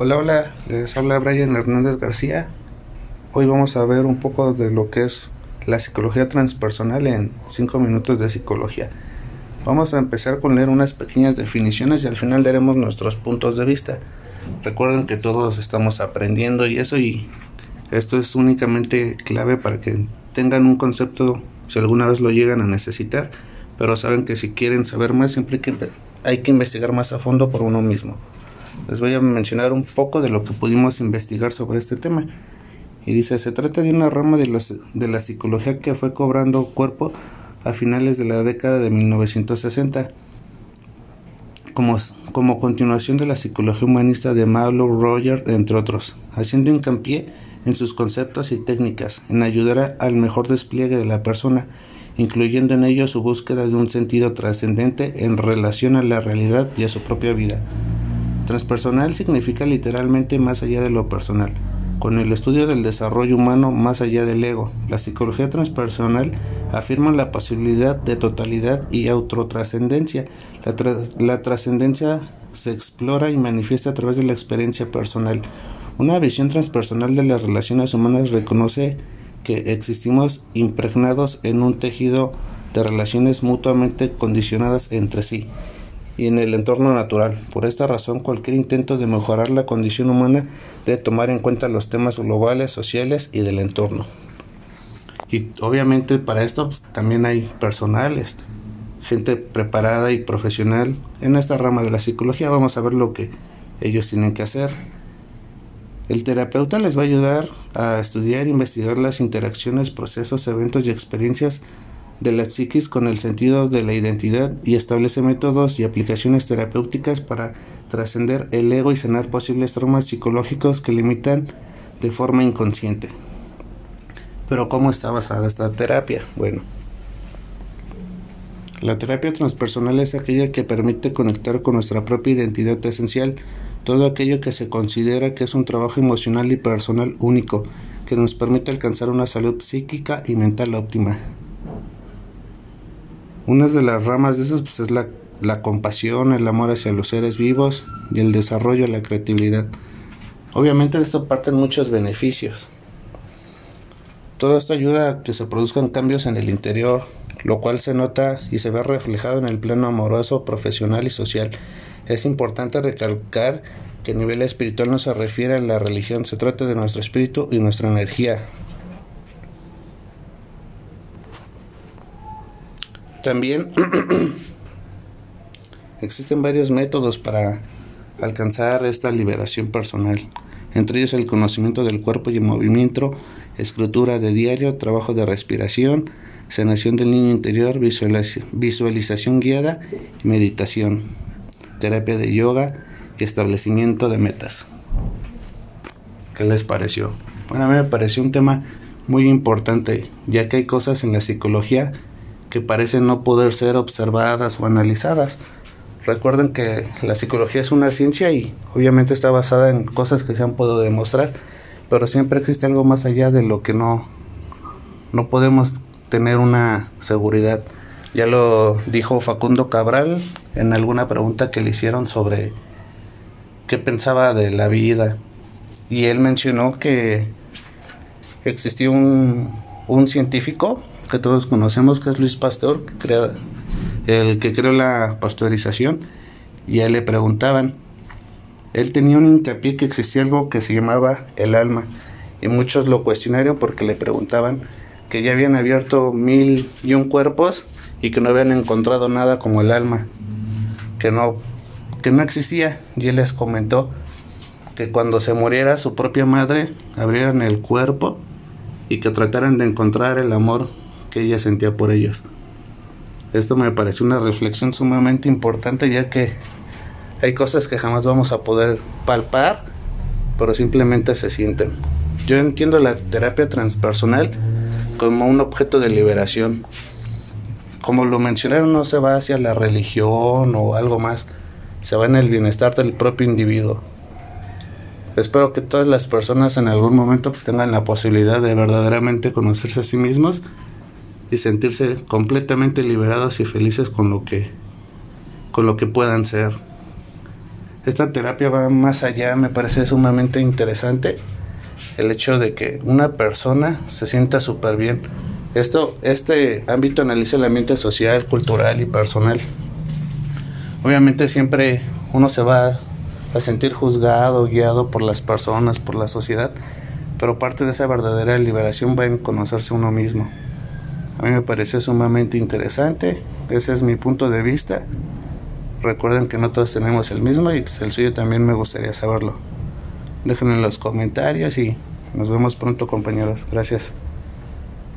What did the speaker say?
Hola, hola, les habla Brian Hernández García. Hoy vamos a ver un poco de lo que es la psicología transpersonal en 5 minutos de psicología. Vamos a empezar con leer unas pequeñas definiciones y al final daremos nuestros puntos de vista. Recuerden que todos estamos aprendiendo y eso y esto es únicamente clave para que tengan un concepto si alguna vez lo llegan a necesitar, pero saben que si quieren saber más siempre hay que investigar más a fondo por uno mismo. Les voy a mencionar un poco de lo que pudimos investigar sobre este tema. Y dice, se trata de una rama de, la psicología que fue cobrando cuerpo a finales de la década de 1960, como, como continuación de la psicología humanista de Marlowe Roger, entre otros, haciendo hincapié en sus conceptos y técnicas, en ayudar al mejor despliegue de la persona, incluyendo en ello su búsqueda de un sentido trascendente en relación a la realidad y a su propia vida. Transpersonal significa literalmente más allá de lo personal, con el estudio del desarrollo humano más allá del ego. La psicología transpersonal afirma la posibilidad de totalidad y autotrascendencia. La, trascendencia se explora y manifiesta a través de la experiencia personal. Una visión transpersonal de las relaciones humanas reconoce que existimos impregnados en un tejido de relaciones mutuamente condicionadas entre sí y en el entorno natural. Por esta razón, cualquier intento de mejorar la condición humana debe tomar en cuenta los temas globales, sociales y del entorno. Y obviamente para esto pues, también hay personales, gente preparada y profesional en esta rama de la psicología. Vamos a ver lo que ellos tienen que hacer. El terapeuta les va a ayudar a estudiar e investigar las interacciones, procesos, eventos y experiencias de la psiquis con el sentido de la identidad y establece métodos y aplicaciones terapéuticas para trascender el ego y sanar posibles traumas psicológicos que limitan de forma inconsciente. Pero ¿cómo está basada esta terapia? Bueno, la terapia transpersonal es aquella que permite conectar con nuestra propia identidad esencial, todo aquello que se considera que es un trabajo emocional y personal único, que nos permite alcanzar una salud psíquica y mental óptima. Una de las ramas de esas pues, es la, la compasión, el amor hacia los seres vivos y el desarrollo de la creatividad. Obviamente de esto parten muchos beneficios. Todo esto ayuda a que se produzcan cambios en el interior, lo cual se nota y se ve reflejado en el plano amoroso, profesional y social. Es importante recalcar que el nivel espiritual no se refiere a la religión, se trata de nuestro espíritu y nuestra energía, También existen varios métodos para alcanzar esta liberación personal, entre ellos el conocimiento del cuerpo y el movimiento, escritura de diario, trabajo de respiración, sanación del niño interior, visualización guiada y meditación, terapia de yoga y establecimiento de metas. ¿Qué les pareció? Bueno, a mí me pareció un tema muy importante, ya que hay cosas en la psicología que parecen no poder ser observadas o analizadas. Recuerden que la psicología es una ciencia y obviamente está basada en cosas que se han podido demostrar, pero siempre existe algo más allá de lo que no, no podemos tener una seguridad. Ya lo dijo Facundo Cabral en alguna pregunta que le hicieron sobre qué pensaba de la vida. Y él mencionó que existió un, un científico que todos conocemos, que es Luis Pasteur, el que creó la pasteurización, y a él le preguntaban, él tenía un hincapié que existía algo que se llamaba el alma, y muchos lo cuestionaron porque le preguntaban que ya habían abierto mil y un cuerpos y que no habían encontrado nada como el alma, que no, que no existía, y él les comentó que cuando se muriera su propia madre abrieran el cuerpo y que trataran de encontrar el amor ella sentía por ellos. Esto me pareció una reflexión sumamente importante ya que hay cosas que jamás vamos a poder palpar, pero simplemente se sienten. Yo entiendo la terapia transpersonal como un objeto de liberación. Como lo mencionaron, no se va hacia la religión o algo más, se va en el bienestar del propio individuo. Espero que todas las personas en algún momento pues, tengan la posibilidad de verdaderamente conocerse a sí mismos y sentirse completamente liberados y felices con lo que con lo que puedan ser. Esta terapia va más allá, me parece sumamente interesante el hecho de que una persona se sienta súper bien. Esto, este ámbito analiza el ambiente social, cultural y personal. Obviamente siempre uno se va a sentir juzgado, guiado por las personas, por la sociedad, pero parte de esa verdadera liberación va en conocerse uno mismo. A mí me pareció sumamente interesante, ese es mi punto de vista. Recuerden que no todos tenemos el mismo y pues, el suyo también me gustaría saberlo. Déjenlo en los comentarios y nos vemos pronto compañeros. Gracias.